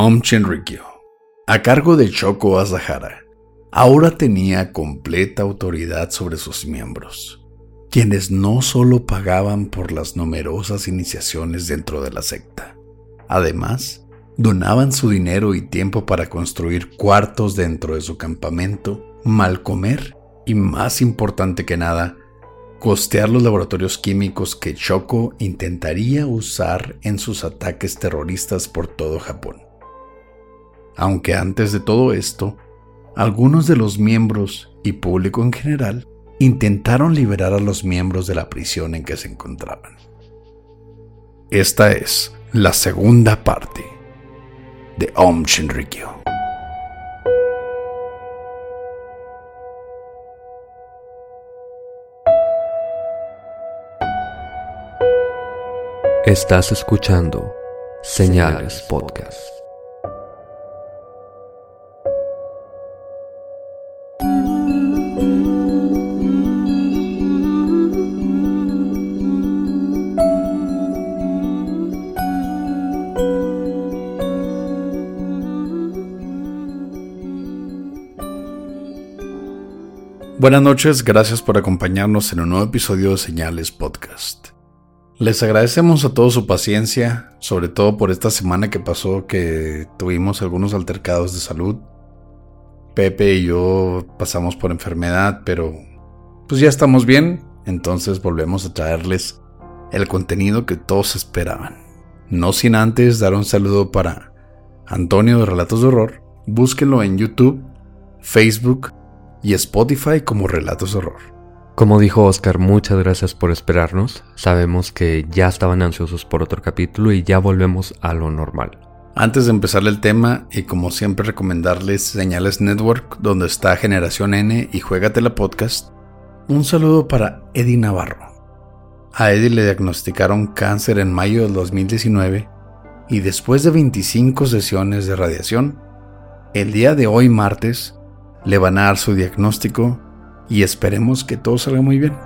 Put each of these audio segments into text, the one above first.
Om Shinrikyo, a cargo de Shoko Asahara, ahora tenía completa autoridad sobre sus miembros, quienes no solo pagaban por las numerosas iniciaciones dentro de la secta, además, donaban su dinero y tiempo para construir cuartos dentro de su campamento, mal comer y, más importante que nada, costear los laboratorios químicos que Shoko intentaría usar en sus ataques terroristas por todo Japón aunque antes de todo esto, algunos de los miembros y público en general intentaron liberar a los miembros de la prisión en que se encontraban. Esta es la segunda parte de Om Shinrikyo. Estás escuchando Señales Podcast. Buenas noches, gracias por acompañarnos en un nuevo episodio de Señales Podcast. Les agradecemos a todos su paciencia, sobre todo por esta semana que pasó que tuvimos algunos altercados de salud. Pepe y yo pasamos por enfermedad, pero pues ya estamos bien, entonces volvemos a traerles el contenido que todos esperaban. No sin antes dar un saludo para Antonio de Relatos de Horror. Búsquenlo en YouTube, Facebook y Spotify como Relatos de Horror. Como dijo Oscar, muchas gracias por esperarnos. Sabemos que ya estaban ansiosos por otro capítulo y ya volvemos a lo normal. Antes de empezar el tema, y como siempre recomendarles Señales Network, donde está Generación N y Juégatela Podcast, un saludo para Eddie Navarro. A Eddie le diagnosticaron cáncer en mayo del 2019 y después de 25 sesiones de radiación, el día de hoy martes le van a dar su diagnóstico y esperemos que todo salga muy bien.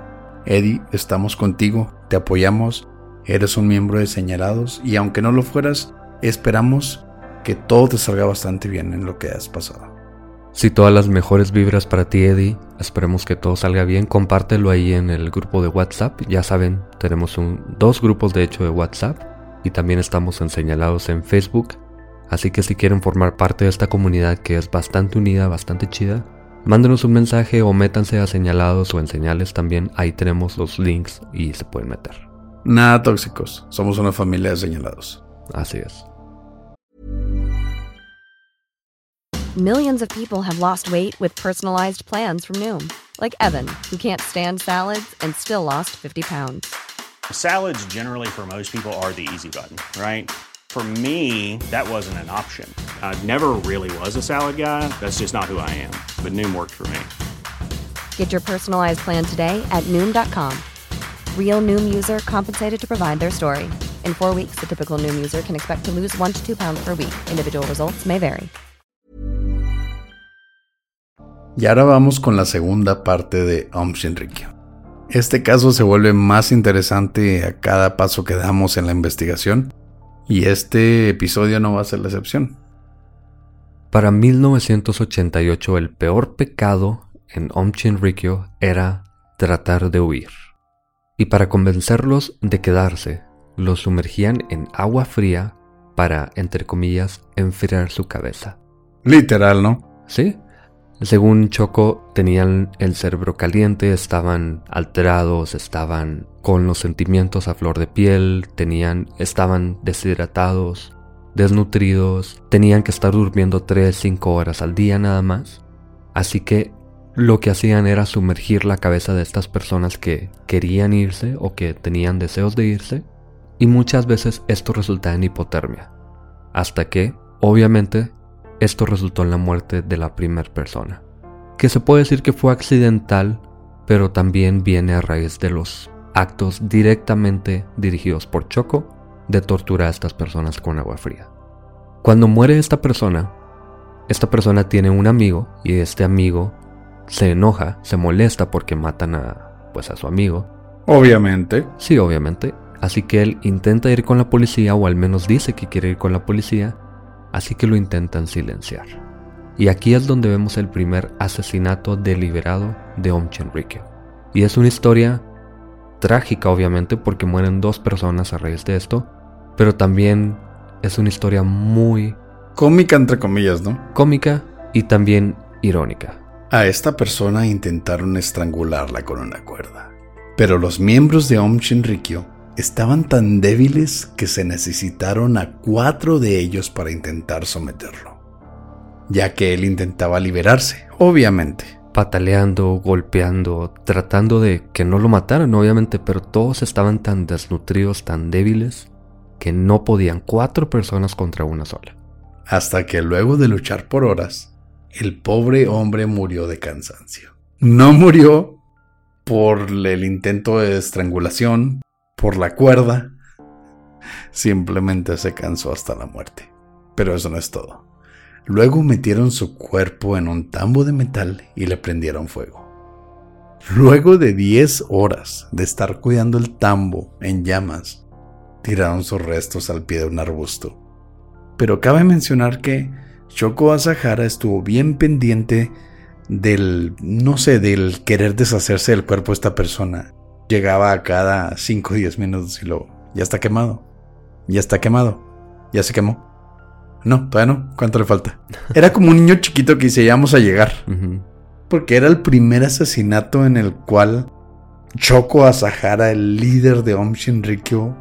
Eddie, estamos contigo, te apoyamos, eres un miembro de Señalados y aunque no lo fueras, esperamos que todo te salga bastante bien en lo que has pasado. Si todas las mejores vibras para ti, Eddie. Esperemos que todo salga bien. Compártelo ahí en el grupo de WhatsApp. Ya saben, tenemos dos grupos de hecho de WhatsApp y también estamos en señalados en Facebook. Así que si quieren formar parte de esta comunidad que es bastante unida, bastante chida, mándenos un mensaje o métanse a señalados o en señales también. Ahí tenemos los links y se pueden meter. Nada tóxicos, somos una familia de señalados. Así es. Millions of people have lost weight with personalized plans from Noom, like Evan, who can't stand salads and still lost 50 pounds. Salads, generally, for most people, are the easy button, right? For me, that wasn't an option. I never really was a salad guy. That's just not who I am. But Noom worked for me. Get your personalized plan today at Noom.com. Real Noom user compensated to provide their story. In four weeks, the typical Noom user can expect to lose one to two pounds per week. Individual results may vary. Y ahora vamos con la segunda parte de Om Shinrikyo. Este caso se vuelve más interesante a cada paso que damos en la investigación y este episodio no va a ser la excepción. Para 1988 el peor pecado en Om Shinrikyo era tratar de huir. Y para convencerlos de quedarse, los sumergían en agua fría para, entre comillas, enfriar su cabeza. Literal, ¿no? Sí. Según Choco, tenían el cerebro caliente, estaban alterados, estaban con los sentimientos a flor de piel, tenían, estaban deshidratados, desnutridos, tenían que estar durmiendo 3-5 horas al día nada más. Así que lo que hacían era sumergir la cabeza de estas personas que querían irse o que tenían deseos de irse, y muchas veces esto resultaba en hipotermia. Hasta que, obviamente, esto resultó en la muerte de la primera persona. Que se puede decir que fue accidental, pero también viene a raíz de los actos directamente dirigidos por Choco de torturar a estas personas con agua fría. Cuando muere esta persona, esta persona tiene un amigo y este amigo se enoja, se molesta porque matan a pues a su amigo. Obviamente. Sí, obviamente. Así que él intenta ir con la policía o al menos dice que quiere ir con la policía así que lo intentan silenciar. Y aquí es donde vemos el primer asesinato deliberado de Om Chenrikyo. Y es una historia trágica obviamente porque mueren dos personas a raíz de esto, pero también es una historia muy cómica entre comillas, ¿no? Cómica y también irónica. A esta persona intentaron estrangularla con una cuerda, pero los miembros de Om Shinrikyo estaban tan débiles que se necesitaron a cuatro de ellos para intentar someterlo, ya que él intentaba liberarse, obviamente. Pataleando, golpeando, tratando de que no lo mataran, obviamente, pero todos estaban tan desnutridos, tan débiles, que no podían cuatro personas contra una sola. Hasta que luego de luchar por horas, el pobre hombre murió de cansancio. No murió por el intento de estrangulación, por la cuerda, simplemente se cansó hasta la muerte. Pero eso no es todo. Luego metieron su cuerpo en un tambo de metal y le prendieron fuego. Luego de 10 horas de estar cuidando el tambo en llamas, tiraron sus restos al pie de un arbusto. Pero cabe mencionar que Shoko Asahara estuvo bien pendiente del, no sé, del querer deshacerse del cuerpo de esta persona llegaba a cada 5 o 10 minutos y luego, ya está quemado, ya está quemado, ya se quemó. No, todavía no, ¿cuánto le falta? Era como un niño chiquito que dice, ya vamos a llegar. Porque era el primer asesinato en el cual Choco Asahara, el líder de Om Shinrikyo,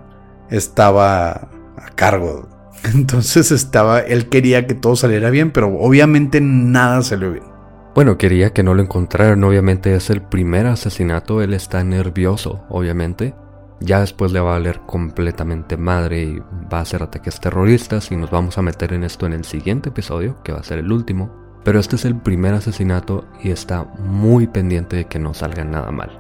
estaba a cargo. Entonces estaba, él quería que todo saliera bien, pero obviamente nada salió bien. Bueno, quería que no lo encontraran, obviamente es el primer asesinato, él está nervioso, obviamente. Ya después le va a valer completamente madre y va a hacer ataques terroristas y nos vamos a meter en esto en el siguiente episodio, que va a ser el último. Pero este es el primer asesinato y está muy pendiente de que no salga nada mal.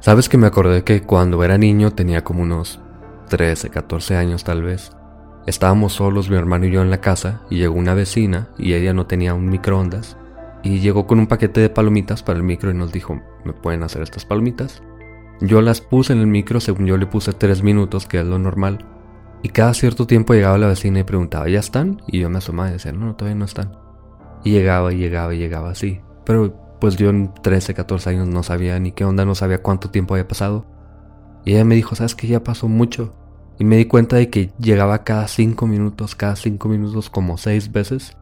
Sabes que me acordé que cuando era niño tenía como unos 13, 14 años tal vez. Estábamos solos mi hermano y yo en la casa y llegó una vecina y ella no tenía un microondas y llegó con un paquete de palomitas para el micro y nos dijo, ¿me pueden hacer estas palomitas? Yo las puse en el micro, según yo le puse tres minutos, que es lo normal. Y cada cierto tiempo llegaba la vecina y preguntaba, ¿ya están? Y yo me asomaba y decía, no, no, todavía no están. Y llegaba y llegaba y llegaba así. Pero pues yo en 13, 14 años no sabía ni qué onda, no sabía cuánto tiempo había pasado. Y ella me dijo, ¿sabes que Ya pasó mucho. Y me di cuenta de que llegaba cada 5 minutos, cada 5 minutos como 6 veces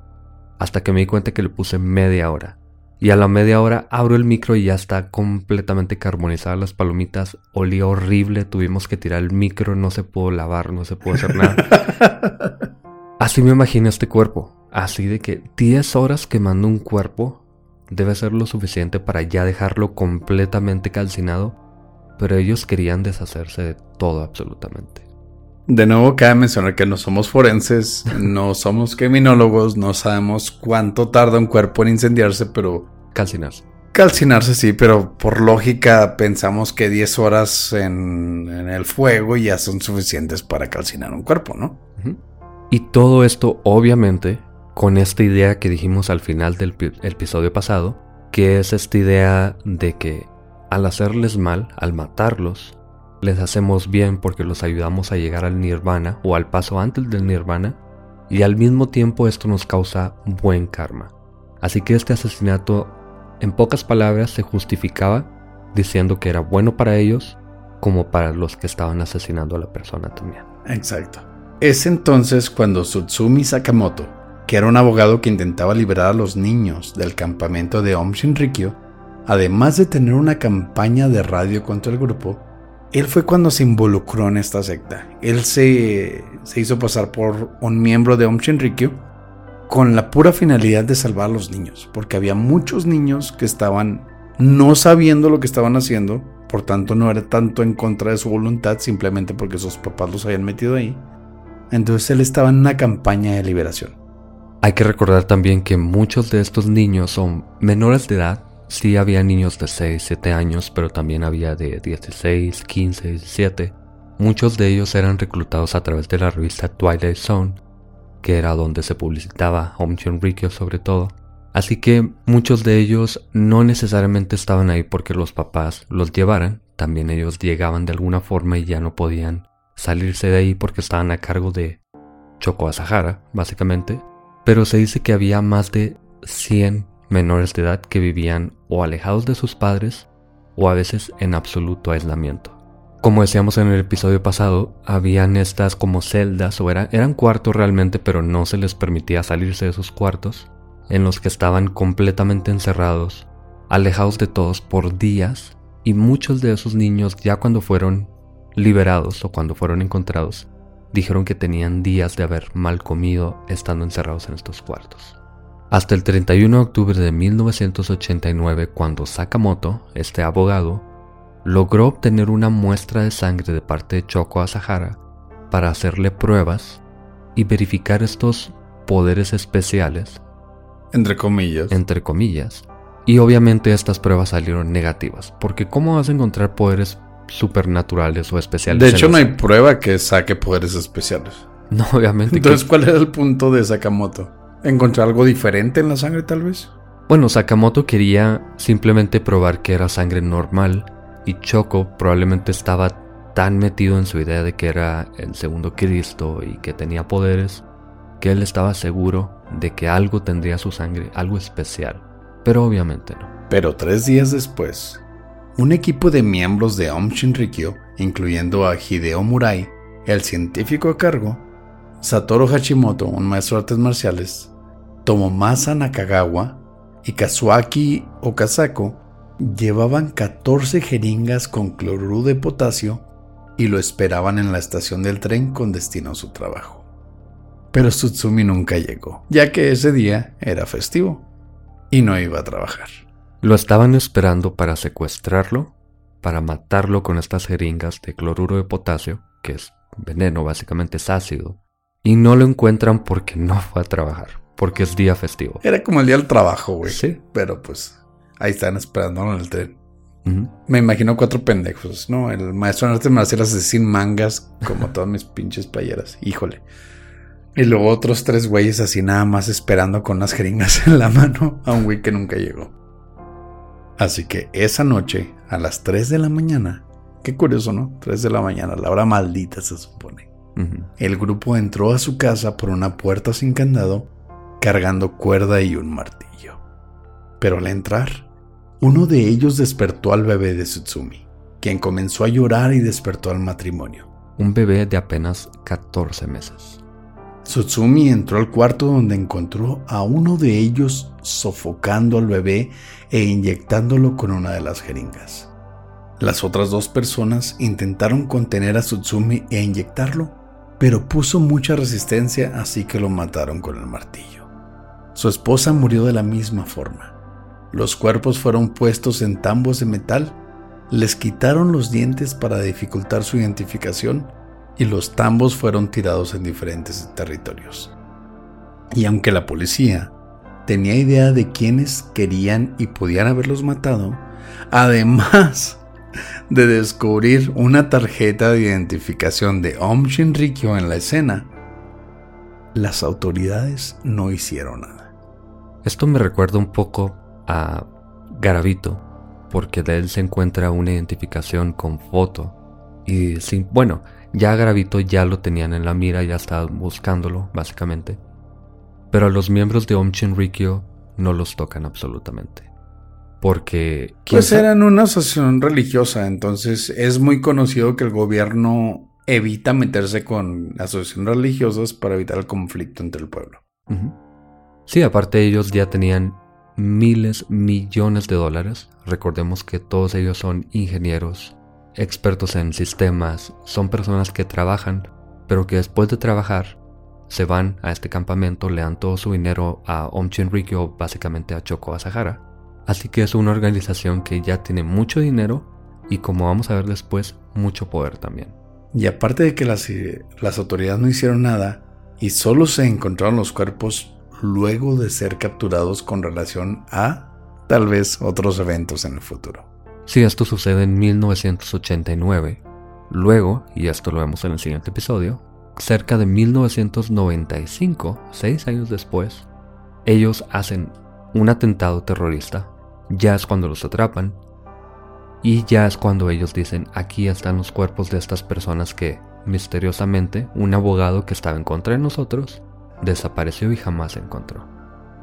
hasta que me di cuenta que le puse media hora. Y a la media hora abro el micro y ya está completamente carbonizadas las palomitas. Olía horrible, tuvimos que tirar el micro, no se pudo lavar, no se pudo hacer nada. Así me imagino este cuerpo. Así de que 10 horas quemando un cuerpo debe ser lo suficiente para ya dejarlo completamente calcinado. Pero ellos querían deshacerse de todo absolutamente. De nuevo, cabe mencionar que no somos forenses, no somos criminólogos, no sabemos cuánto tarda un cuerpo en incendiarse, pero... Calcinarse. Calcinarse sí, pero por lógica pensamos que 10 horas en, el fuego ya son suficientes para calcinar un cuerpo, ¿no? Y todo esto, obviamente, con esta idea que dijimos al final del episodio pasado, que es esta idea de que al hacerles mal, al matarlos, les hacemos bien porque los ayudamos a llegar al nirvana o al paso antes del nirvana y al mismo tiempo esto nos causa buen karma. Así que este asesinato en pocas palabras se justificaba diciendo que era bueno para ellos como para los que estaban asesinando a la persona también. Exacto. Es entonces cuando Tsutsumi Sakamoto, que era un abogado que intentaba liberar a los niños del campamento de Om Shinrikyo, además de tener una campaña de radio contra el grupo, él fue cuando se involucró en esta secta. Él se, se hizo pasar por un miembro de Om Shinrikyo con la pura finalidad de salvar a los niños, porque había muchos niños que estaban no sabiendo lo que estaban haciendo, por tanto no era tanto en contra de su voluntad, simplemente porque sus papás los habían metido ahí. Entonces él estaba en una campaña de liberación. Hay que recordar también que muchos de estos niños son menores de edad. Sí había niños de 6, 7 años, pero también había de 16, 15, 17. Muchos de ellos eran reclutados a través de la revista Twilight Zone, que era donde se publicitaba Home Rikyo sobre todo. Así que muchos de ellos no necesariamente estaban ahí porque los papás los llevaran, también ellos llegaban de alguna forma y ya no podían salirse de ahí porque estaban a cargo de Choco Asahara, básicamente. Pero se dice que había más de 100 menores de edad que vivían o alejados de sus padres o a veces en absoluto aislamiento. Como decíamos en el episodio pasado, habían estas como celdas o eran cuartos realmente, pero no se les permitía salirse de esos cuartos, en los que estaban completamente encerrados, alejados de todos por días, y muchos de esos niños ya cuando fueron liberados o cuando fueron encontrados, dijeron que tenían días de haber mal comido estando encerrados en estos cuartos. Hasta el 31 de octubre de 1989, cuando Sakamoto, este abogado, logró obtener una muestra de sangre de parte de Choco Asahara para hacerle pruebas y verificar estos poderes especiales. Entre comillas. Entre comillas. Y obviamente estas pruebas salieron negativas, porque ¿cómo vas a encontrar poderes supernaturales o especiales? De hecho, no hay prueba que saque poderes especiales. No, obviamente. Entonces, ¿cuál era el punto de Sakamoto? ¿Encontrar algo diferente en la sangre tal vez? Bueno, Sakamoto quería simplemente probar que era sangre normal y Choco probablemente estaba tan metido en su idea de que era el segundo Cristo y que tenía poderes, que él estaba seguro de que algo tendría su sangre, algo especial. Pero obviamente no. Pero tres días después, un equipo de miembros de Om Shinrikyo, incluyendo a Hideo Murai, el científico a cargo, Satoru Hashimoto, un maestro de artes marciales, Tomomasa Nakagawa y Kazuaki Okazako llevaban 14 jeringas con cloruro de potasio y lo esperaban en la estación del tren con destino a su trabajo. Pero Tsutsumi nunca llegó, ya que ese día era festivo y no iba a trabajar. Lo estaban esperando para secuestrarlo, para matarlo con estas jeringas de cloruro de potasio, que es veneno, básicamente es ácido, y no lo encuentran porque no fue a trabajar, porque es día festivo. Era como el día del trabajo, güey. Sí. Pero pues Ahí están esperando en el tren. Me imagino cuatro pendejos, ¿no? El maestro en artes marciales así sin mangas, como todas mis pinches playeras. Híjole. Y luego otros tres güeyes así nada más esperando con las jeringas en la mano a un güey que nunca llegó. Así que esa noche, a las 3 de la mañana, qué curioso, ¿no? 3 de la mañana, la hora maldita se supone. El grupo entró a su casa por una puerta sin candado, cargando cuerda y un martillo. Pero al entrar, uno de ellos despertó al bebé de Tsutsumi, quien comenzó a llorar y despertó al matrimonio. Un bebé de apenas 14 meses. Tsutsumi entró al cuarto donde encontró a uno de ellos sofocando al bebé e inyectándolo con una de las jeringas. Las otras dos personas intentaron contener a Tsutsumi e inyectarlo, pero puso mucha resistencia así que lo mataron con el martillo. Su esposa murió de la misma forma. Los cuerpos fueron puestos en tambos de metal, les quitaron los dientes para dificultar su identificación y los tambos fueron tirados en diferentes territorios. Y aunque la policía tenía idea de quiénes querían y podían haberlos matado, además de descubrir una tarjeta de identificación de Om Shinrikyo en la escena, las autoridades no hicieron nada. Esto me recuerda un poco a Garavito, porque de él se encuentra una identificación con foto. Y sí, bueno, ya Garavito ya lo tenían en la mira, ya estaban buscándolo, básicamente. Pero a los miembros de Om Rikyo no los tocan absolutamente. Porque... Pues eran una asociación religiosa, entonces es muy conocido que el gobierno evita meterse con asociaciones religiosas para evitar el conflicto entre el pueblo. Sí, aparte ellos ya tenían miles, millones de dólares. Recordemos que todos ellos son ingenieros, expertos en sistemas, son personas que trabajan, pero que después de trabajar se van a este campamento, le dan todo su dinero a Om Chinrikyo, básicamente a Choco Asahara. Así que es una organización que ya tiene mucho dinero y como vamos a ver después, mucho poder también. Y aparte de que las, eh, las autoridades no hicieron nada y solo se encontraron los cuerpos luego de ser capturados con relación a tal vez otros eventos en el futuro. Si esto sucede en 1989, luego, y esto lo vemos en el siguiente episodio, cerca de 1995, seis años después, ellos hacen un atentado terrorista, ya es cuando los atrapan, y ya es cuando ellos dicen, aquí están los cuerpos de estas personas que, misteriosamente, un abogado que estaba en contra de nosotros, desapareció y jamás se encontró.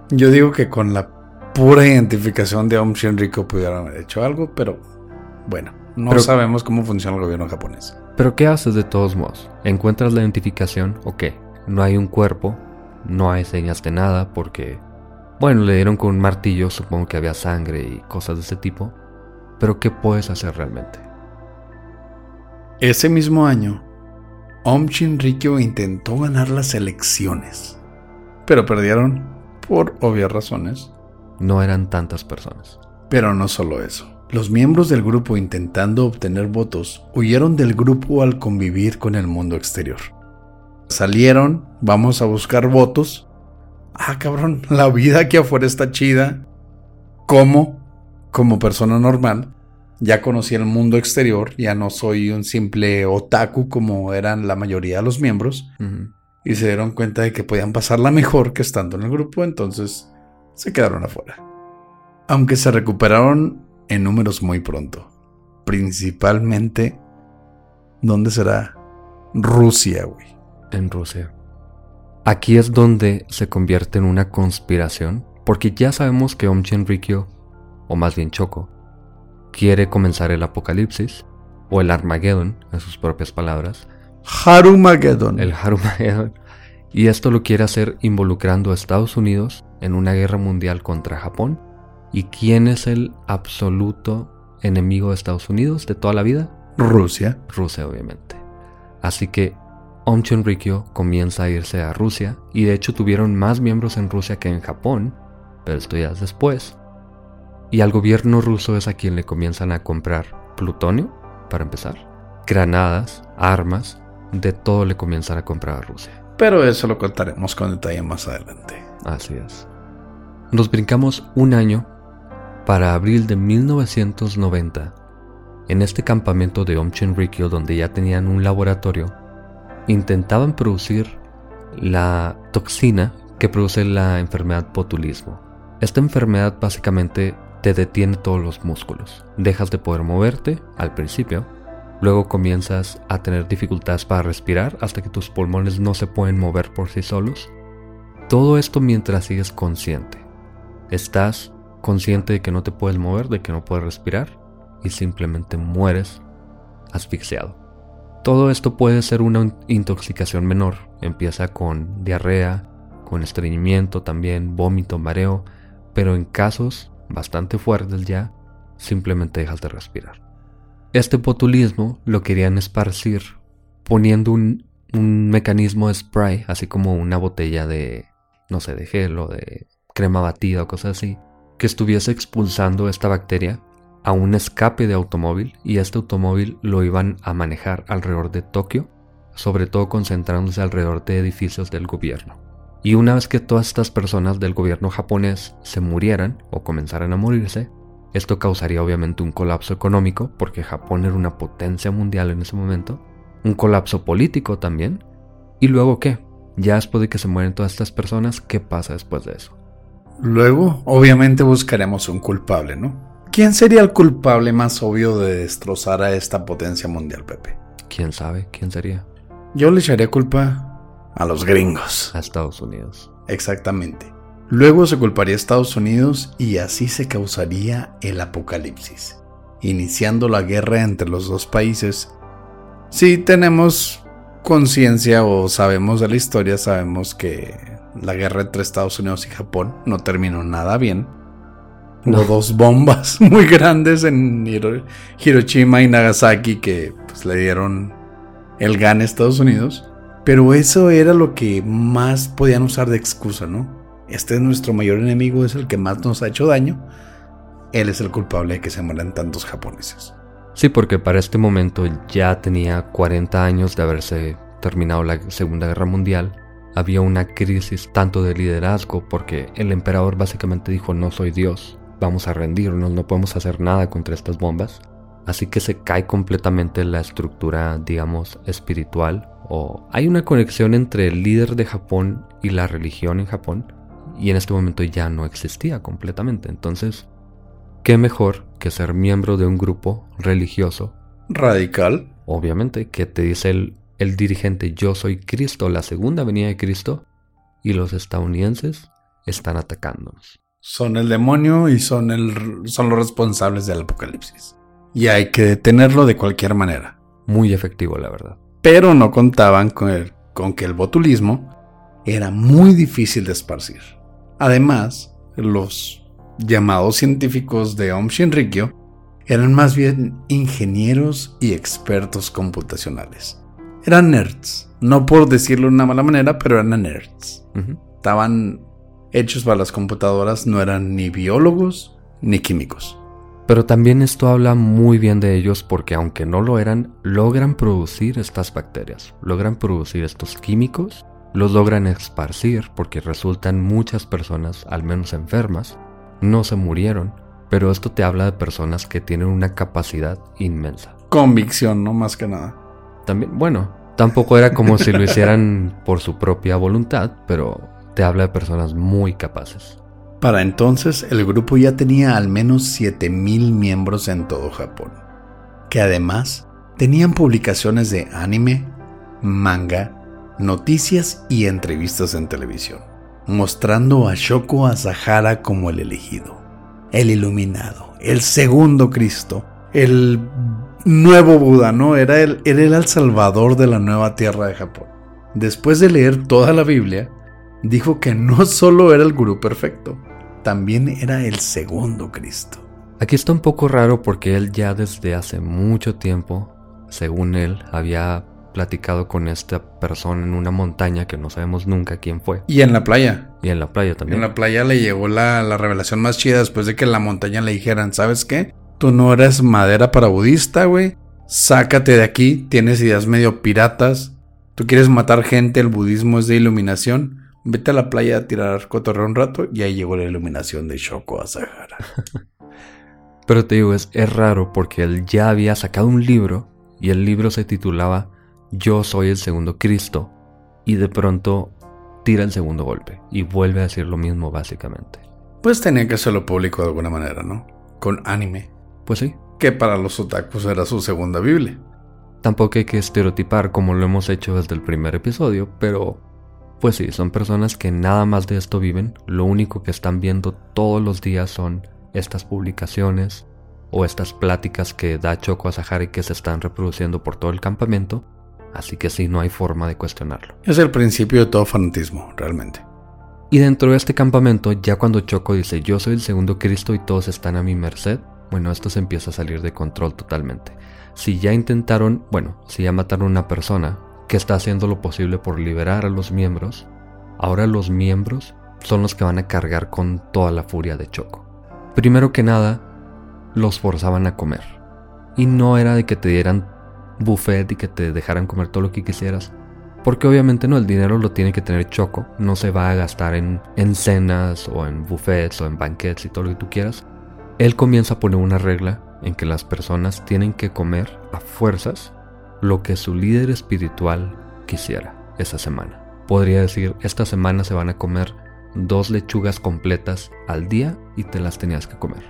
Yo digo que con la pura identificación de Om Shinrikyo pudieron haber hecho algo, pero bueno, no Pero- sabemos cómo funciona el gobierno japonés. Pero ¿qué haces de todos modos? ¿Encuentras la identificación o qué? No hay un cuerpo, no hay señas de nada porque, bueno, le dieron con un martillo, supongo que había sangre y cosas de ese tipo. Pero ¿qué puedes hacer realmente? Ese mismo año, Om Shinrikyo intentó ganar las elecciones, pero perdieron por obvias razones. No eran tantas personas. Pero no solo eso. Los miembros del grupo intentando obtener votos huyeron del grupo al convivir con el mundo exterior. Salieron, vamos a buscar votos. Ah, cabrón, la vida aquí afuera está chida. ¿Cómo? Como persona normal, ya conocí el mundo exterior, ya no soy un simple otaku como eran la mayoría de los miembros, y se dieron cuenta de que podían pasarla mejor que estando en el grupo, entonces se quedaron afuera. Aunque se recuperaron en números muy pronto. Principalmente, ¿dónde será? Rusia, güey. En Rusia. Aquí es donde se convierte en una conspiración, porque ya sabemos que Om Shinrikyo, o más bien Choco, quiere comenzar el apocalipsis, o el Armageddon, en sus propias palabras, Harumageddon. el Harumageddon, y esto lo quiere hacer involucrando a Estados Unidos en una guerra mundial contra Japón. ¿Y quién es el absoluto enemigo de Estados Unidos de toda la vida? Rusia. Rusia, obviamente. Así que Om comienza a irse a Rusia, y de hecho tuvieron más miembros en Rusia que en Japón, pero esto ya es después. Y al gobierno ruso es a quien le comienzan a comprar plutonio, para empezar, granadas, armas, de todo le comienzan a comprar a Rusia. Pero eso lo contaremos con detalle más adelante. Así es. Nos brincamos un año para abril de 1990. En este campamento de Om Shinrikyo, donde ya tenían un laboratorio, intentaban producir la toxina que produce la enfermedad botulismo. Esta enfermedad básicamente te detiene todos los músculos. Dejas de poder moverte al principio, luego comienzas a tener dificultades para respirar hasta que tus pulmones no se pueden mover por sí solos. Todo esto mientras sigues consciente. Estás consciente de que no te puedes mover, de que no puedes respirar y simplemente mueres asfixiado. Todo esto puede ser una intoxicación menor. Empieza con diarrea, con estreñimiento también, vómito, mareo, pero en casos bastante fuertes ya, simplemente dejas de respirar. Este botulismo lo querían esparcir poniendo un, un mecanismo de spray, así como una botella de, no sé, de gel o de crema batida o cosas así, que estuviese expulsando esta bacteria a un escape de automóvil y este automóvil lo iban a manejar alrededor de Tokio, sobre todo concentrándose alrededor de edificios del gobierno. Y una vez que todas estas personas del gobierno japonés se murieran o comenzaran a morirse, esto causaría obviamente un colapso económico, porque Japón era una potencia mundial en ese momento, un colapso político también, y luego qué, ya después de que se mueren todas estas personas, ¿qué pasa después de eso? Luego, obviamente, buscaremos un culpable, ¿no? ¿Quién sería el culpable más obvio de destrozar a esta potencia mundial, Pepe? ¿Quién sabe? ¿Quién sería? Yo le echaría culpa a los gringos. A Estados Unidos. Exactamente. Luego se culparía a Estados Unidos y así se causaría el apocalipsis, iniciando la guerra entre los dos países Si tenemos conciencia o sabemos de la historia, sabemos que la guerra entre Estados Unidos y Japón no terminó nada bien. Hubo dos bombas muy grandes en Hiro- Hiroshima y Nagasaki que pues, le dieron el GAN a Estados Unidos. Pero eso era lo que más podían usar de excusa, ¿no? Este es nuestro mayor enemigo, es el que más nos ha hecho daño. Él es el culpable de que se mueran tantos japoneses. Sí, porque para este momento ya tenía 40 años de haberse terminado la Segunda Guerra Mundial. Había una crisis tanto de liderazgo porque el emperador básicamente dijo no soy Dios, vamos a rendirnos, no podemos hacer nada contra estas bombas. Así que se cae completamente la estructura, digamos, espiritual. O hay una conexión entre el líder de Japón y la religión en Japón. Y en este momento ya no existía completamente. Entonces, ¿qué mejor que ser miembro de un grupo religioso Radical. obviamente, que te dice el, el dirigente yo soy Cristo, la segunda venida de Cristo, y los estadounidenses están atacándonos. Son el demonio y son, el, son los responsables del apocalipsis. Y hay que detenerlo de cualquier manera. Muy efectivo, la verdad. Pero no contaban con, el- con que el botulismo era muy difícil de esparcir. Además, los llamados científicos de Om Shinrikyo eran más bien ingenieros y expertos computacionales. Eran nerds, no por decirlo de una mala manera, pero eran nerds. Estaban hechos para las computadoras, no eran ni biólogos ni químicos. Pero también esto habla muy bien de ellos porque aunque no lo eran, logran producir estas bacterias, logran producir estos químicos, los logran esparcir porque resultan muchas personas, al menos enfermas, no se murieron, pero esto te habla de personas que tienen una capacidad inmensa. Convicción, no más que nada. También, bueno, tampoco era como si lo hicieran por su propia voluntad, pero te habla de personas muy capaces. Para entonces el grupo ya tenía al menos 7000 miembros en todo Japón, que además tenían publicaciones de anime, manga, noticias y entrevistas en televisión, mostrando a Shoko Asahara como el elegido, el iluminado, el segundo Cristo, el nuevo Buda, ¿no? Era el, era el salvador de la nueva tierra de Japón. Después de leer toda la Biblia, dijo que no solo era el gurú perfecto, también era el segundo Cristo. Aquí está un poco raro porque él ya desde hace mucho tiempo, según él, había platicado con esta persona en una montaña que no sabemos nunca quién fue. Y en la playa. Y en la playa también. En la playa le llegó la, la revelación más chida después de que en la montaña le dijeran, ¿sabes qué? Tú no eres madera para budista, güey. Sácate de aquí, tienes ideas medio piratas. Tú quieres matar gente, el budismo es de iluminación. Vete a la playa a tirar cotorreo un rato y ahí llegó la iluminación de Shoko Asahara. Pero te digo, es, es raro porque él ya había sacado un libro y el libro se titulaba Yo soy el segundo Cristo y de pronto tira el segundo golpe y vuelve a decir lo mismo básicamente. Pues tenía que hacerlo público de alguna manera, ¿no? Con anime. Pues sí, Que para los otakus era su segunda Biblia. tampoco hay que estereotipar como lo hemos hecho desde el primer episodio, pero pues sí, son personas que nada más de esto viven, lo único que están viendo todos los días son estas publicaciones o estas pláticas que da Choco Asahara y que se están reproduciendo por todo el campamento, así que sí, no hay forma de cuestionarlo. Es el principio de todo fanatismo, realmente. Y dentro de este campamento, ya cuando Choco dice yo soy el segundo Cristo y todos están a mi merced, bueno, esto se empieza a salir de control totalmente. Si ya intentaron, bueno, si ya mataron a una persona que está haciendo lo posible por liberar a los miembros, ahora los miembros son los que van a cargar con toda la furia de Choco. Primero que nada, los forzaban a comer. Y no era de que te dieran buffet y que te dejaran comer todo lo que quisieras, porque obviamente no, el dinero lo tiene que tener Choco, no se va a gastar en, en cenas o en buffets o en banquets y todo lo que tú quieras. Él comienza a poner una regla en que las personas tienen que comer a fuerzas lo que su líder espiritual quisiera esa semana. Podría decir, esta semana se van a comer dos lechugas completas al día y te las tenías que comer.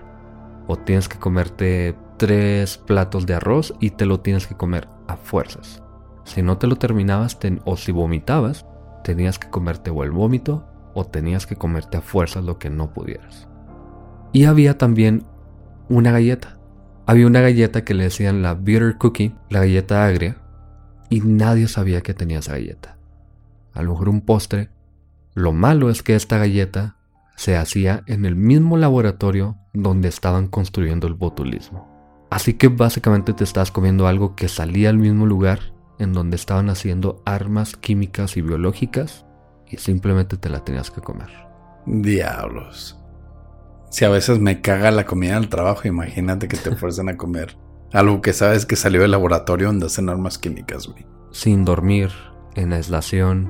O tienes que comerte tres platos de arroz y te lo tienes que comer a fuerzas. Si no te lo terminabas ten- o si vomitabas, tenías que comerte o el vómito o tenías que comerte a fuerzas lo que no pudieras. Y había también una galleta. Había una galleta que le decían la bitter cookie, la galleta agria, y nadie sabía que tenía esa galleta. A lo mejor un postre. Lo malo es que esta galleta se hacía en el mismo laboratorio donde estaban construyendo el botulismo. Así que básicamente te estás comiendo algo que salía al mismo lugar en donde estaban haciendo armas químicas y biológicas y simplemente te la tenías que comer. Diablos. Si a veces me caga la comida del trabajo, imagínate que te fuercen a comer algo que sabes que salió del laboratorio donde hacen armas químicas, güey. Sin dormir, en aislación,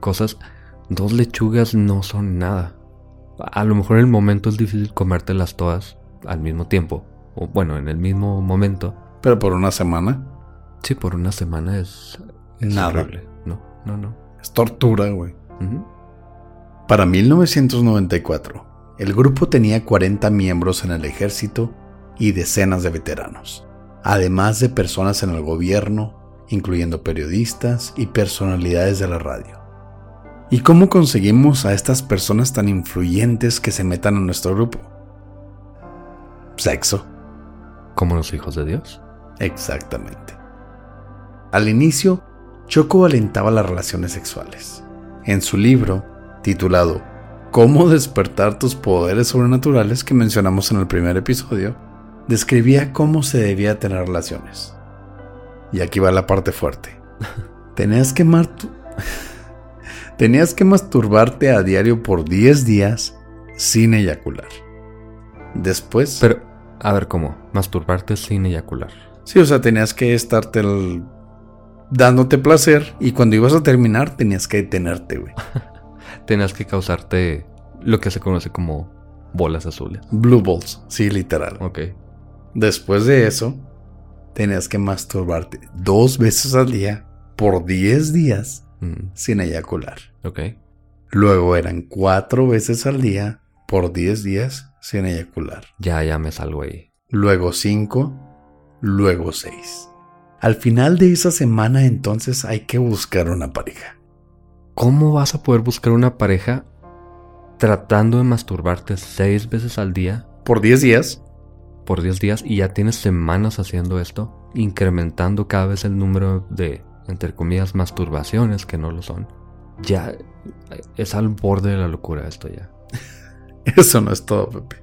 cosas Dos lechugas no son nada. A lo mejor en el momento es difícil comértelas todas al mismo tiempo. O bueno, en el mismo momento. Pero por una semana. Sí, por una semana es, Nada. horrible. No, no, no. Es tortura, güey. Para 1994, el grupo tenía 40 miembros en el ejército y decenas de veteranos, además de personas en el gobierno, incluyendo periodistas y personalidades de la radio. ¿Y cómo conseguimos a estas personas tan influyentes que se metan a nuestro grupo? Sexo. Como los hijos de Dios. Exactamente. Al inicio, Choco alentaba las relaciones sexuales. En su libro, titulado Cómo despertar tus poderes sobrenaturales que mencionamos en el primer episodio, describía cómo se debía tener relaciones. Y aquí va la parte fuerte. Tenías que, Tenías que masturbarte a diario por 10 días sin eyacular. Después... Pero, a ver, ¿cómo? Masturbarte sin eyacular. Sí, o sea, tenías que estarte el- dándote placer y cuando ibas a terminar tenías que detenerte, güey. Tenías que causarte lo que se conoce como bolas azules. Blue balls, sí, literal. Ok. Después de eso, tenías que masturbarte dos veces al día por 10 días Mm, sin eyacular. ok. Luego eran cuatro veces al día por 10 días sin eyacular. Ya, ya me salgo ahí. Luego 5, luego 6. Al final de esa semana entonces hay que buscar una pareja. ¿Cómo vas a poder buscar una pareja tratando de masturbarte seis veces al día Por 10 días por 10 días y ya tienes semanas haciendo esto, incrementando cada vez el número de, entre comillas, masturbaciones que no lo son? Ya es al borde de la locura esto ya. Eso no es todo, Pepe.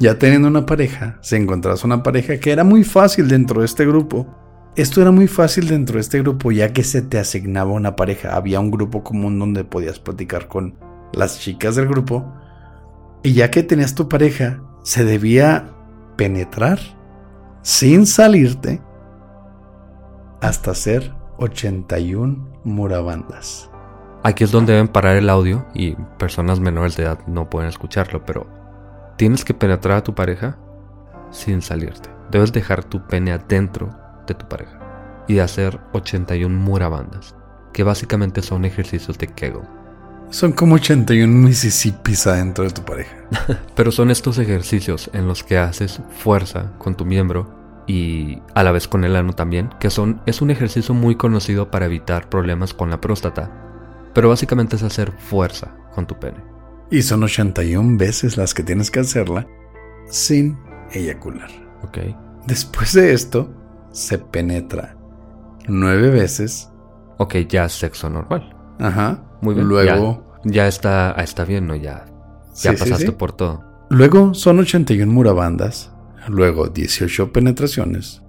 Ya teniendo una pareja, se encontrás una pareja que era muy fácil dentro de este grupo. Esto era muy fácil dentro de este grupo ya que se te asignaba una pareja. Había un grupo común donde podías platicar con las chicas del grupo. Y ya que tenías tu pareja, se debía penetrar sin salirte hasta hacer 81 murabandas. Aquí es donde deben parar el audio y personas menores de edad no pueden escucharlo, pero tienes que penetrar a tu pareja sin salirte. Debes dejar tu pene adentro de tu pareja y hacer 81 murabandas, que básicamente son ejercicios de Kegel. Son como 81 Mississippis adentro de tu pareja. Pero son estos ejercicios en los que haces fuerza con tu miembro y a la vez con el ano también, que son es un ejercicio muy conocido para evitar problemas con la próstata. Pero básicamente es hacer fuerza con tu pene. Y son 81 veces las que tienes que hacerla sin eyacular. ¿Ok? Después de esto, se penetra 9 veces. Ok, ya es sexo normal. Ajá. Muy bien. Luego, Ya, ya está, está bien, ¿no? Ya, ya sí, pasaste sí. por todo. luego son 81 murabandas. Luego 18 penetraciones.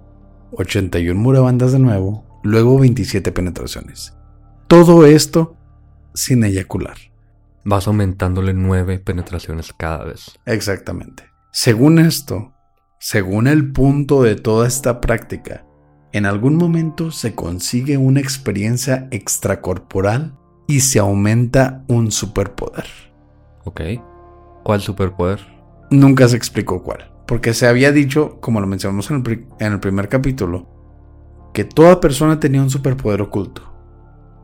81 murabandas de nuevo. Luego 27 penetraciones. Todo esto sin eyacular. Vas aumentándole nueve penetraciones cada vez. Exactamente. Según esto, según el punto de toda esta práctica, en algún momento se consigue una experiencia extracorporal y se aumenta un superpoder. ¿Ok? ¿Cuál superpoder? Nunca se explicó cuál, porque se había dicho, como lo mencionamos en el, en el primer capítulo, que toda persona tenía un superpoder oculto.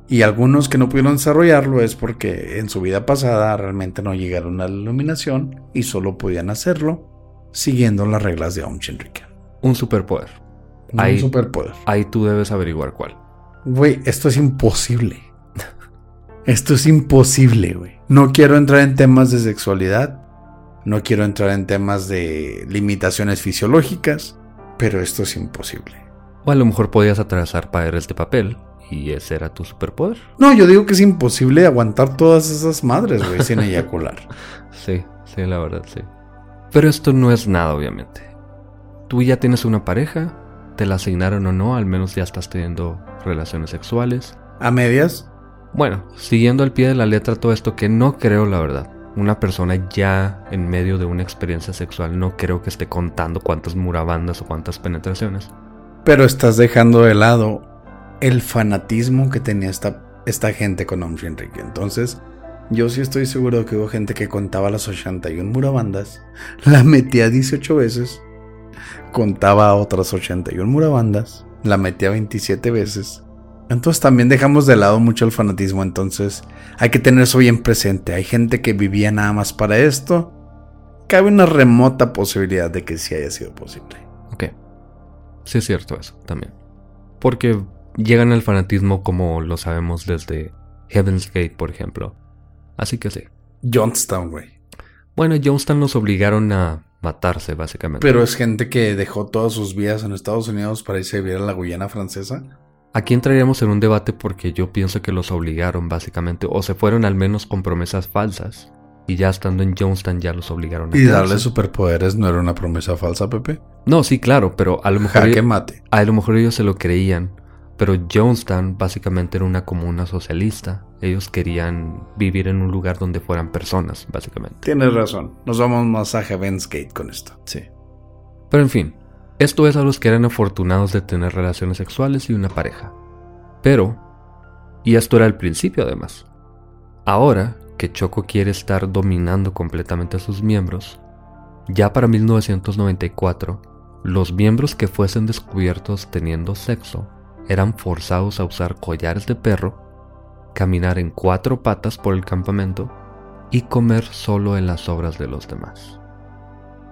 Y algunos que no pudieron desarrollarlo es porque en su vida pasada realmente no llegaron a la iluminación y solo podían hacerlo siguiendo las reglas de Aum Shinrikyo. Un superpoder. Un Ahí- superpoder. Ahí tú debes averiguar cuál. Güey, esto es imposible. Esto es imposible, güey. No quiero entrar en temas de sexualidad. No quiero entrar en temas de limitaciones fisiológicas. Pero esto es imposible. O a lo mejor podías atravesar paredes de papel y ese era tu superpoder. No, yo digo que es imposible aguantar todas esas madres, güey, sin eyacular. Sí, sí, la verdad, sí. Pero esto no es nada, obviamente. Tú ya tienes una pareja, te la asignaron o no, al menos ya estás teniendo relaciones sexuales. ¿A medias? Bueno, siguiendo al pie de la letra todo esto que no creo, la verdad. Una persona ya en medio de una experiencia sexual no creo que esté contando cuántas murabandas o cuántas penetraciones. Pero estás dejando de lado el fanatismo que tenía esta, esta gente con Om Enrique. Entonces, yo sí estoy seguro que hubo gente que contaba las 81 murabandas, la metía 18 veces, contaba otras 81 murabandas, la metía 27 veces. Entonces también dejamos de lado mucho el fanatismo, entonces hay que tener eso bien presente. Hay gente que vivía nada más para esto. Cabe una remota posibilidad de que sí haya sido posible. Ok. Sí es cierto eso también. Porque llegan al fanatismo como lo sabemos desde Heaven's Gate, por ejemplo. Así que sí. Johnstown, güey. Bueno, Johnstown los obligaron a matarse, básicamente. Pero es gente que dejó todas sus vidas en Estados Unidos para irse a vivir a la Guyana francesa. Aquí entraríamos en un debate porque yo pienso que los obligaron, básicamente, o se fueron al menos con promesas falsas. Y ya estando en Johnstown ya los obligaron a Y darle superpoderes no era una promesa falsa, Pepe. No, sí, claro, pero a lo mejor... Jaque mate. A lo mejor ellos se lo creían, pero Jonestown básicamente era una comuna socialista. Ellos querían vivir en un lugar donde fueran personas, básicamente. Tienes razón. Nos vamos más a Heaven's Gate con esto. Sí. Pero en fin, esto es a los que eran afortunados de tener relaciones sexuales y una pareja. Pero, y esto era el principio además, ahora que Choco quiere estar dominando completamente a sus miembros, ya para 1994, los miembros que fuesen descubiertos teniendo sexo eran forzados a usar collares de perro, caminar en cuatro patas por el campamento y comer solo en las obras de los demás.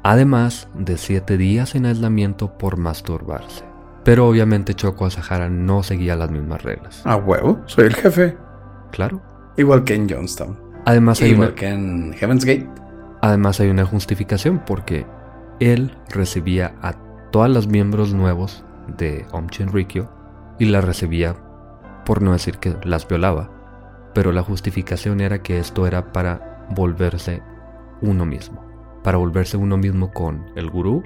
Además de siete días en aislamiento por masturbarse. Pero obviamente Choco Asahara no seguía las mismas reglas. A huevo, soy el jefe. Claro. Igual que en Johnstown. Además hay, Igual una, que en Heaven's Gate. además hay una justificación porque él recibía a todas los miembros nuevos de Om Shinrikyo y las recibía, por no decir que las violaba, pero la justificación era que esto era para volverse uno mismo, para volverse uno mismo con el gurú,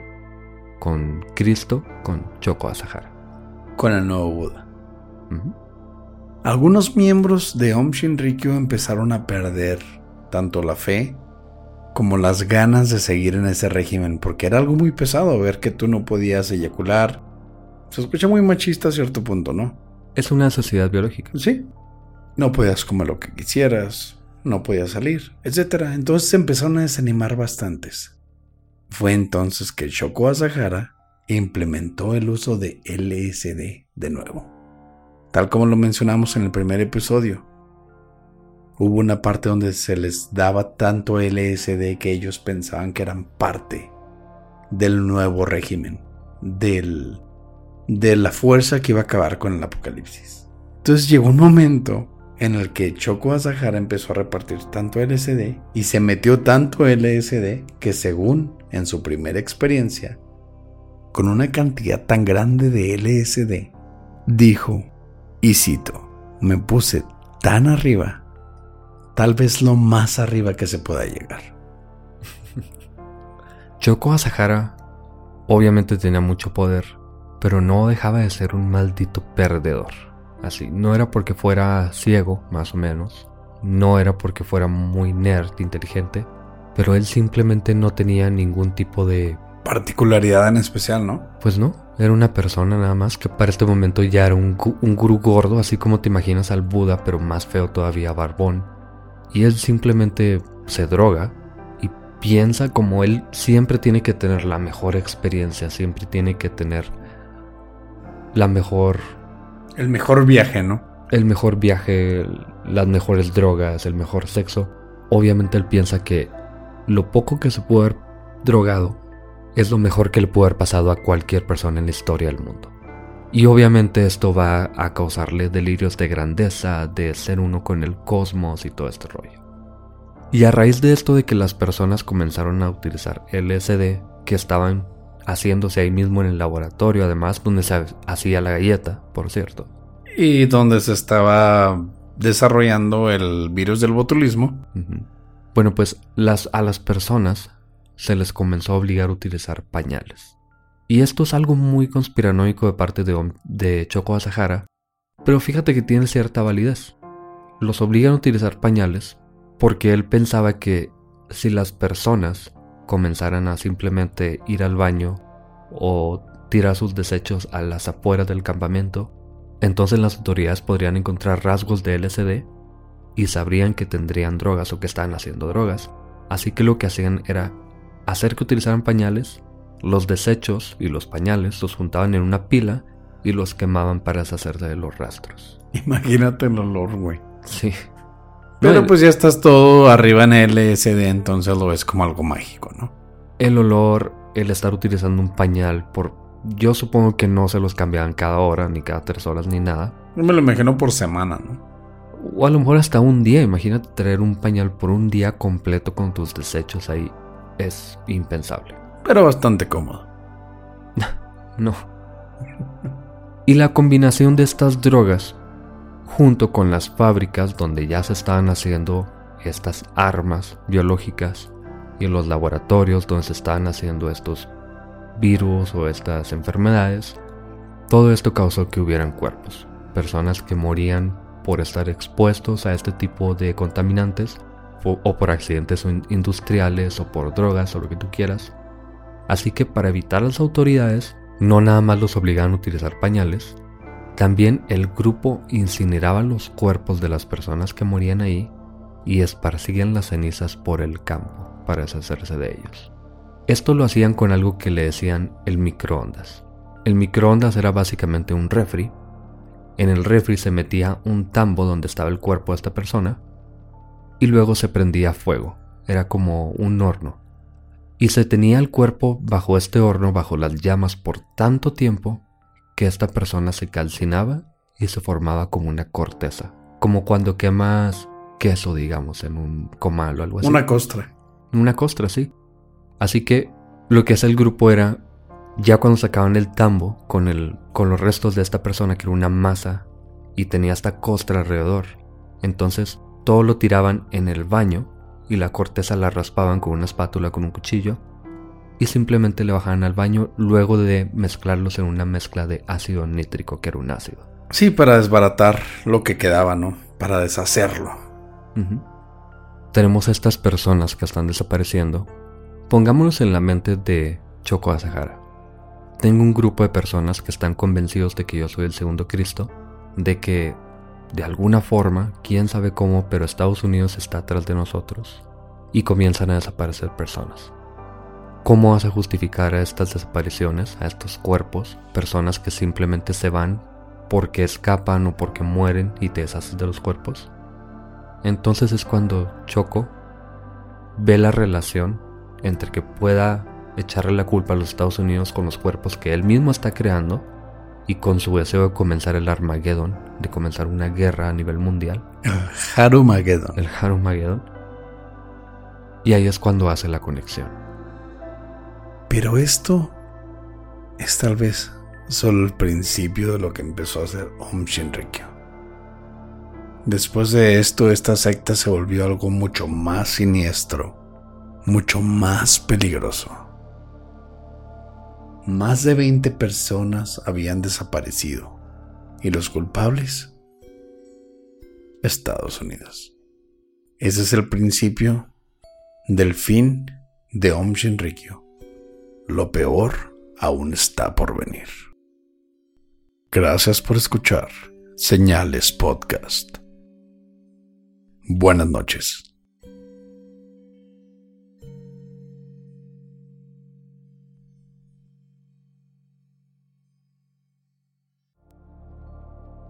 con Cristo, con Choco Asahara. Con el nuevo Buda. Algunos miembros de Om Shinrikyo empezaron a perder tanto la fe como las ganas de seguir en ese régimen, porque era algo muy pesado ver que tú no podías eyacular. Se escucha muy machista a cierto punto, ¿no? Es una necesidad biológica. Sí. No podías comer lo que quisieras, no podías salir, etc. Entonces se empezaron a desanimar bastantes. Fue entonces que Shoko Asahara implementó el uso de LSD de nuevo. Tal como lo mencionamos en el primer episodio. Hubo una parte donde se les daba tanto LSD que ellos pensaban que eran parte del nuevo régimen, del, de la fuerza que iba a acabar con el apocalipsis. Entonces llegó un momento en el que Choco Asahara empezó a repartir tanto LSD y se metió tanto LSD que según en su primera experiencia, con una cantidad tan grande de LSD, dijo, y cito, me puse tan arriba, tal vez lo más arriba que se pueda llegar. Choco Asahara obviamente tenía mucho poder, pero no dejaba de ser un maldito perdedor. Así, no era porque fuera ciego, más o menos, no era porque fuera muy nerd, inteligente, pero él simplemente no tenía ningún tipo de... Particularidad en especial, ¿no? Pues no, era una persona nada más que para este momento ya era un, un gurú gordo, así como te imaginas al Buda, pero más feo todavía, barbón. Y él simplemente se droga y piensa como él siempre tiene que tener la mejor experiencia, siempre tiene que tener la mejor, El mejor viaje, ¿no? el mejor viaje, las mejores drogas, el mejor sexo. Obviamente él piensa que lo poco que se pudo haber drogado es lo mejor que le pudo haber pasado a cualquier persona en la historia del mundo. Y obviamente esto va a causarle delirios de grandeza, de ser uno con el cosmos y todo este rollo. Y a raíz de esto de que las personas comenzaron a utilizar LSD, que estaban haciéndose ahí mismo en el laboratorio, además, donde se hacía la galleta, por cierto. Y donde se estaba desarrollando el virus del botulismo. Bueno, pues las, a las personas se les comenzó a obligar a utilizar pañales. Y esto es algo muy conspiranoico de parte de, de Choco Asahara, pero fíjate que tiene cierta validez. Los obligan a utilizar pañales porque él pensaba que si las personas comenzaran a simplemente ir al baño o tirar sus desechos a las afueras del campamento, entonces las autoridades podrían encontrar rasgos de LSD y sabrían que tendrían drogas o que estaban haciendo drogas. Así que lo que hacían era hacer que utilizaran pañales, los desechos y los pañales los juntaban en una pila y los quemaban para deshacerse de los rastros. Imagínate el olor, güey. Sí. Pero pues ya estás todo arriba en LSD, entonces lo ves como algo mágico, ¿no? El olor, el estar utilizando un pañal por... Yo supongo que no se los cambiaban cada hora, ni cada tres horas, ni nada. Yo me lo imagino por semana, ¿no? O a lo mejor hasta un día. Imagínate traer un pañal por un día completo con tus desechos ahí. Es impensable. Pero bastante cómodo. No. Y la combinación de estas drogas, junto con las fábricas donde ya se estaban haciendo estas armas biológicas y los laboratorios donde se estaban haciendo estos virus o estas enfermedades, todo esto causó que hubieran cuerpos, personas que morían por estar expuestos a este tipo de contaminantes o, por accidentes in- industriales o por drogas o lo que tú quieras. Así que para evitar las autoridades, no nada más los obligaban a utilizar pañales, también el grupo incineraba los cuerpos de las personas que morían ahí y esparcían las cenizas por el campo para deshacerse de ellos. Esto lo hacían con algo que le decían el microondas. El microondas era básicamente un refri. En el refri se metía un tambo donde estaba el cuerpo de esta persona y luego se prendía fuego. Era como un horno y se tenía el cuerpo bajo este horno, bajo las llamas por tanto tiempo que esta persona se calcinaba y se formaba como una corteza, como cuando quemas queso, digamos, en un comal o algo así. Una costra. Una costra, sí. Así que lo que hacía el grupo era, ya cuando sacaban el tambo con, el, con los restos de esta persona, que era una masa, y tenía esta costra alrededor, entonces todo lo tiraban en el baño y la corteza la raspaban con una espátula, con un cuchillo, y simplemente le bajaban al baño luego de mezclarlos en una mezcla de ácido nítrico, que era un ácido. Sí, para desbaratar lo que quedaba, ¿no? Para deshacerlo. Tenemos a estas personas que están desapareciendo. Pongámonos en la mente de Choco Asahara. Tengo un grupo de personas que están convencidos de que yo soy el segundo Cristo, de que de alguna forma, quién sabe cómo, pero Estados Unidos está atrás de nosotros y comienzan a desaparecer personas. ¿Cómo vas a justificar a estas desapariciones, a estos cuerpos, personas que simplemente se van porque escapan o porque mueren y te deshaces de los cuerpos? Entonces es cuando Choco ve la relación entre que pueda echarle la culpa a los Estados Unidos con los cuerpos que él mismo está creando y con su deseo de comenzar el Armageddon, de comenzar una guerra a nivel mundial, El Harumageddon. el Armageddon. Y ahí es cuando hace la conexión. Pero esto es tal vez solo el principio de lo que empezó a hacer Om Shinrikyo. Después de esto, esta secta se volvió algo mucho más siniestro, mucho más peligroso. Más de 20 personas habían desaparecido y los culpables, Estados Unidos. Ese es el principio del fin de Om Shinrikyo. Lo peor aún está por venir. Gracias por escuchar Señales Podcast. Buenas noches.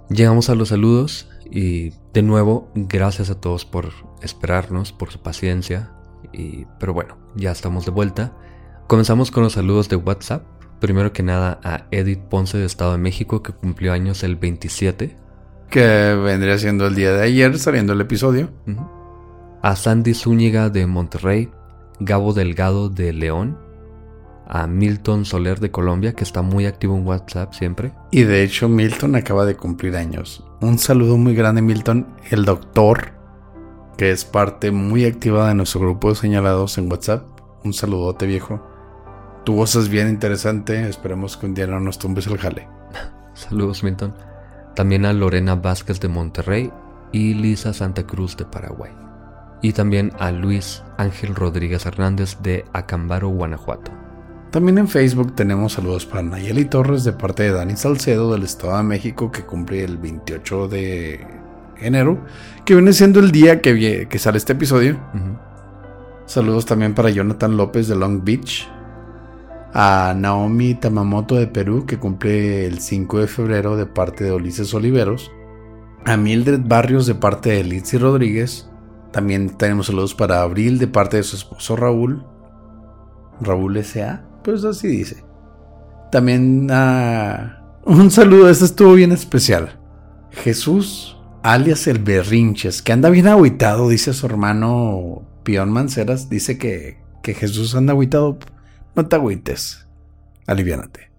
Llegamos a los saludos y de nuevo gracias a todos por esperarnos, por su paciencia. Y, pero bueno, ya estamos de vuelta. Comenzamos con los saludos de WhatsApp. Primero que nada a Edith Ponce de Estado de México que cumplió años el 27. Que vendría siendo el día de ayer saliendo el episodio. A Sandy Zúñiga de Monterrey, Gabo Delgado de León, a Milton Soler de Colombia, que está muy activo en WhatsApp siempre. Y de hecho Milton acaba de cumplir años. Un saludo muy grande Milton, el doctor, que es parte muy activa de nuestro grupo de señalados en WhatsApp. Un saludote viejo. Tu voz es bien interesante, esperemos que un día no nos tumbes el jale. Saludos Milton. También a Lorena Vázquez de Monterrey y Lisa Santa Cruz de Paraguay. Y también a Luis Ángel Rodríguez Hernández de Acambaro, Guanajuato. También en Facebook tenemos saludos para Nayeli Torres de parte de Dani Salcedo del Estado de México que cumple el 28 de enero, que viene siendo el día que, que sale este episodio. Saludos también para Jonathan López de Long Beach, a Naomi Tamamoto de Perú, que cumple el 5 de febrero de parte de Ulises Oliveros, a Mildred Barrios de parte de Lizzy Rodríguez, también tenemos saludos para Abril de parte de su esposo Raúl, Raúl S.A., pues así dice. También a... un saludo, este estuvo bien especial. Jesús, alias el Berrinches, que anda bien aguitado, dice su hermano Pion Manceras, dice que, que Jesús anda aguitado no te agüites. Aliviánate.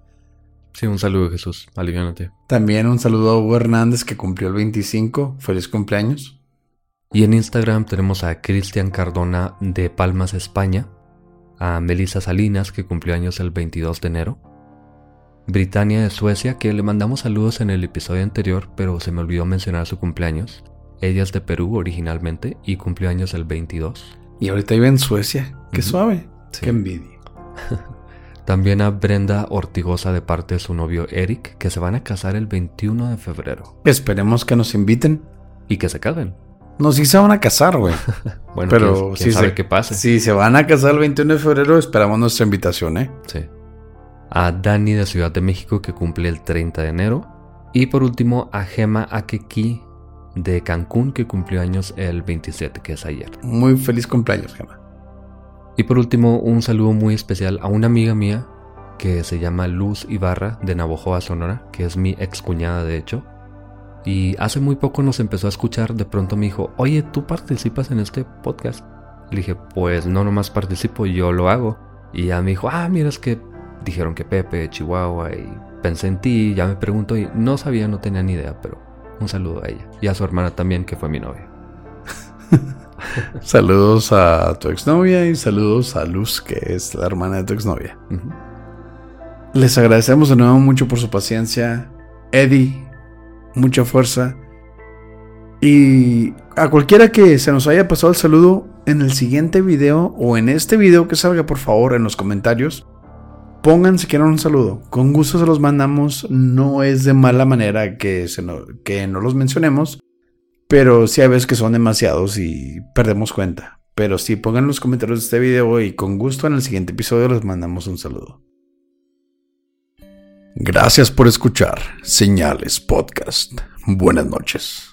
Sí, un saludo, Jesús. Aliviánate. También un saludo a Hugo Hernández que cumplió el 25. Feliz cumpleaños. Y en Instagram tenemos a Cristian Cardona de Palmas, España. A Melissa Salinas que cumplió años el 22 de enero. Britannia de Suecia que le mandamos saludos en el episodio anterior pero se me olvidó mencionar su cumpleaños. Ella es de Perú originalmente y cumplió años el 22. Y ahorita vive en Suecia. Qué suave. Qué envidia. También a Brenda Ortigosa de parte de su novio Eric, que se van a casar el 21 de febrero. Esperemos que nos inviten. Y que se casen. No, sí se van a casar, güey. bueno, pero si sabe qué pase. Si se van a casar el 21 de febrero, esperamos nuestra invitación, ¿eh? Sí. A Dani de Ciudad de México, que cumple el 30 de enero. Y por último, a Gema Akeki de Cancún, que cumplió años el 27, que es ayer. Muy feliz cumpleaños, Gema. Y por último, un saludo muy especial a una amiga mía que se llama Luz Ibarra de Navojoa, Sonora, que es mi ex cuñada de hecho. Y hace muy poco nos empezó a escuchar, de pronto me dijo, oye, ¿tú participas en este podcast? Le dije, pues no nomás participo, yo lo hago. Y ya me dijo, ah, mira, es que dijeron que Pepe, Chihuahua, y pensé en ti, ya me preguntó, y no sabía, no tenía ni idea, pero un saludo a ella. Y a su hermana también, que fue mi novia. saludos a tu exnovia y saludos a Luz, que es la hermana de tu exnovia. Les agradecemos de nuevo mucho por su paciencia. Eddie, mucha fuerza. Y a cualquiera que se nos haya pasado el saludo, en el siguiente video o en este video que salga, por favor, en los comentarios, pongan si quieren un saludo. Con gusto se los mandamos. No es de mala manera que, se que no los mencionemos. Pero sí hay veces que son demasiados y perdemos cuenta. Pero sí, pongan los comentarios de este video y con gusto en el siguiente episodio les mandamos un saludo. Gracias por escuchar Señales Podcast. Buenas noches.